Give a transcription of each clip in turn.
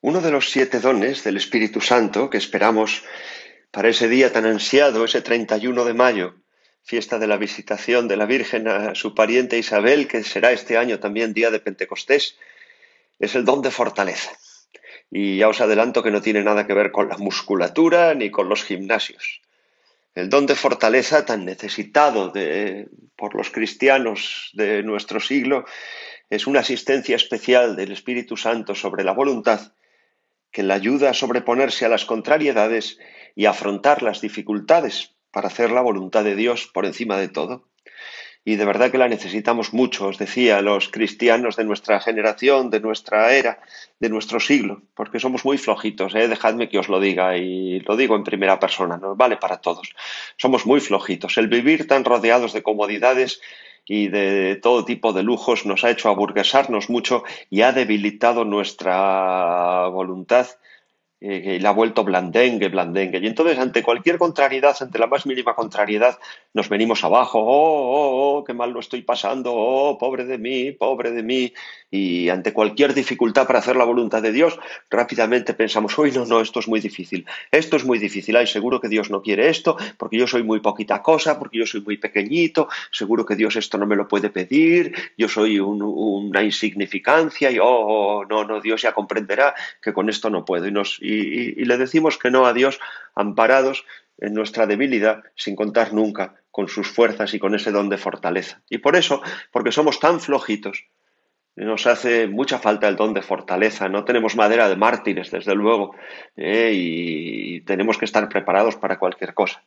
Uno de los siete dones del Espíritu Santo que esperamos para ese día tan ansiado, ese 31 de mayo, fiesta de la visitación de la Virgen a su pariente Isabel, que será este año también día de Pentecostés, es el don de fortaleza. Y ya os adelanto que no tiene nada que ver con la musculatura ni con los gimnasios. El don de fortaleza tan necesitado por los cristianos de nuestro siglo es una asistencia especial del Espíritu Santo sobre la voluntad que la ayuda a sobreponerse a las contrariedades y afrontar las dificultades para hacer la voluntad de Dios por encima de todo. Y de verdad que la necesitamos mucho, os decía, los cristianos de nuestra generación, de nuestra era, de nuestro siglo, porque somos muy flojitos, ¿eh? dejadme que os lo diga y lo digo en primera persona, nos vale para todos. Somos muy flojitos. El vivir tan rodeados de comodidades y de todo tipo de lujos nos ha hecho aburguesarnos mucho y ha debilitado nuestra voluntad eh, la ha vuelto blandengue, blandengue. Y entonces, ante cualquier contrariedad, ante la más mínima contrariedad, nos venimos abajo, oh, oh, oh, qué mal lo estoy pasando, oh, pobre de mí, pobre de mí. Y ante cualquier dificultad para hacer la voluntad de Dios, rápidamente pensamos, uy, no, no, esto es muy difícil, esto es muy difícil, ay, seguro que Dios no quiere esto, porque yo soy muy poquita cosa, porque yo soy muy pequeñito, seguro que Dios esto no me lo puede pedir, yo soy una insignificancia, y, oh, oh, no, no, Dios ya comprenderá que con esto no puedo. Y nos, y, le decimos que no a Dios amparados en nuestra debilidad sin contar nunca con sus fuerzas y con ese don de fortaleza. Y por eso, porque somos tan flojitos, nos hace mucha falta el don de fortaleza. No tenemos madera de mártires, desde luego, ¿eh? y tenemos que estar preparados para cualquier cosa.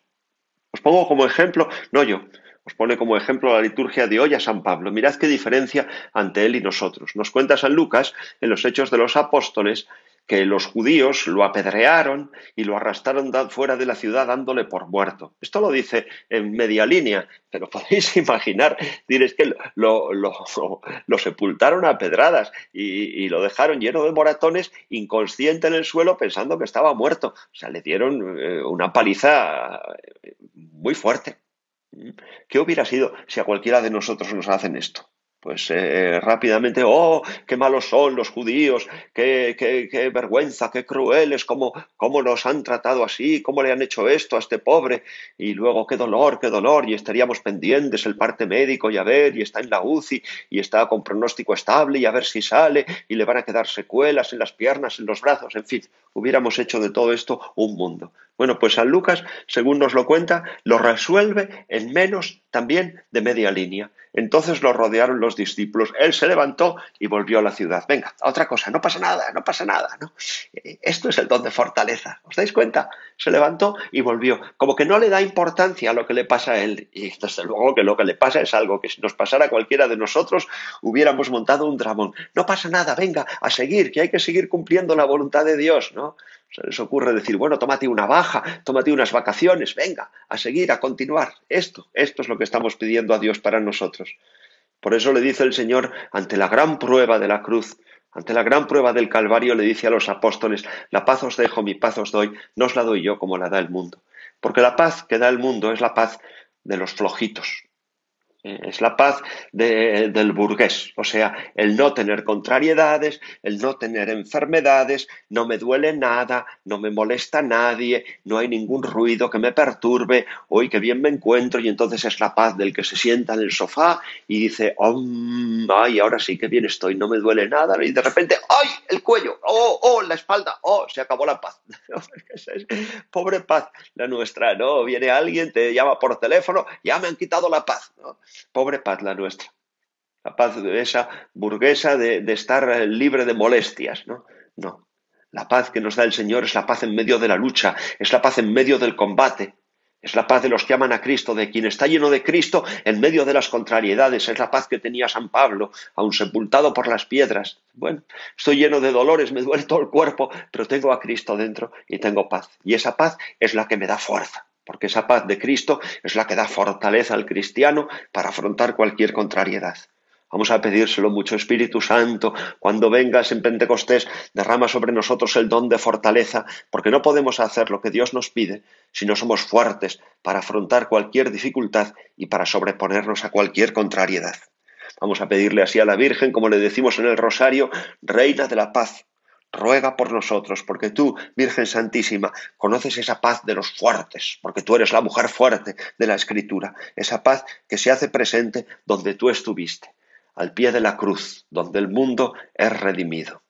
Os pongo como ejemplo, no yo, os pone como ejemplo la liturgia de hoy a San Pablo. Mirad qué diferencia ante él y nosotros. Nos cuenta San Lucas en los Hechos de los Apóstoles que los judíos lo apedrearon y lo arrastraron fuera de la ciudad dándole por muerto. Esto lo dice en media línea, pero podéis imaginar, diréis que lo, lo, sepultaron a pedradas y, lo dejaron lleno de moratones, inconsciente en el suelo, pensando que estaba muerto. O sea, le dieron eh, una paliza eh, muy fuerte. ¿Qué hubiera sido si a cualquiera de nosotros nos hacen esto? Pues eh, rápidamente, oh, qué malos son los judíos, qué, qué, qué vergüenza, qué crueles, cómo, cómo nos han tratado así, cómo le han hecho esto a este pobre, y luego qué dolor, qué dolor, y estaríamos pendientes el parte médico y a ver, y está en la UCI, y está con pronóstico estable, y a ver si sale, y le van a quedar secuelas en las piernas, en los brazos, en fin, hubiéramos hecho de todo esto un mundo. Bueno, pues San Lucas, según nos lo cuenta, lo resuelve en menos también de media línea. Entonces lo rodearon los discípulos. Él se levantó y volvió a la ciudad. Venga, otra cosa, no pasa nada, no pasa nada. ¿no? Esto es el don de fortaleza. ¿Os dais cuenta? Se levantó y volvió. Como que no le da importancia a lo que le pasa a él. Y desde luego que lo que le pasa es algo que si nos pasara a cualquiera de nosotros hubiéramos montado un dramón. No pasa nada, venga, a seguir, que hay que seguir cumpliendo la voluntad de Dios, ¿no? Se les ocurre decir, bueno, tómate una baja, tómate unas vacaciones, venga, a seguir, a continuar. Esto, esto es lo que estamos pidiendo a Dios para nosotros. Por eso le dice el Señor, ante la gran prueba de la cruz, ante la gran prueba del Calvario, le dice a los apóstoles, la paz os dejo, mi paz os doy, no os la doy yo como la da el mundo. Porque la paz que da el mundo es la paz de los flojitos, es la paz del burgués, o sea, el no tener contrariedades, el no tener enfermedades, no me duele nada, no me molesta nadie, no hay ningún ruido que me perturbe, hoy que bien me encuentro, y entonces es la paz del que se sienta en el sofá y dice, ay, ahora sí que bien estoy, no me duele nada, y de repente, ay, el cuello, oh, oh, la espalda, oh, se acabó la paz. Pobre paz la nuestra, ¿no? Viene alguien, te llama por teléfono, ya me han quitado la paz, ¿no? Pobre paz la nuestra. La paz de esa burguesa de, estar libre de molestias, ¿no? No. La paz que nos da el Señor es la paz en medio de la lucha, es la paz en medio del combate, es la paz de los que aman a Cristo, de quien está lleno de Cristo en medio de las contrariedades. Es la paz que tenía San Pablo, aun sepultado por las piedras. Bueno, estoy lleno de dolores, me duele todo el cuerpo, pero tengo a Cristo dentro y tengo paz. Y esa paz es la que me da fuerza porque esa paz de Cristo es la que da fortaleza al cristiano para afrontar cualquier contrariedad. Vamos a pedírselo mucho, Espíritu Santo, cuando vengas en Pentecostés, derrama sobre nosotros el don de fortaleza, porque no podemos hacer lo que Dios nos pide si no somos fuertes para afrontar cualquier dificultad y para sobreponernos a cualquier contrariedad. Vamos a pedirle así a la Virgen, como le decimos en el rosario, Reina de la Paz, ruega por nosotros, porque tú, Virgen Santísima, conoces esa paz de los fuertes, porque tú eres la mujer fuerte de la Escritura, esa paz que se hace presente donde tú estuviste, al pie de la cruz, donde el mundo es redimido.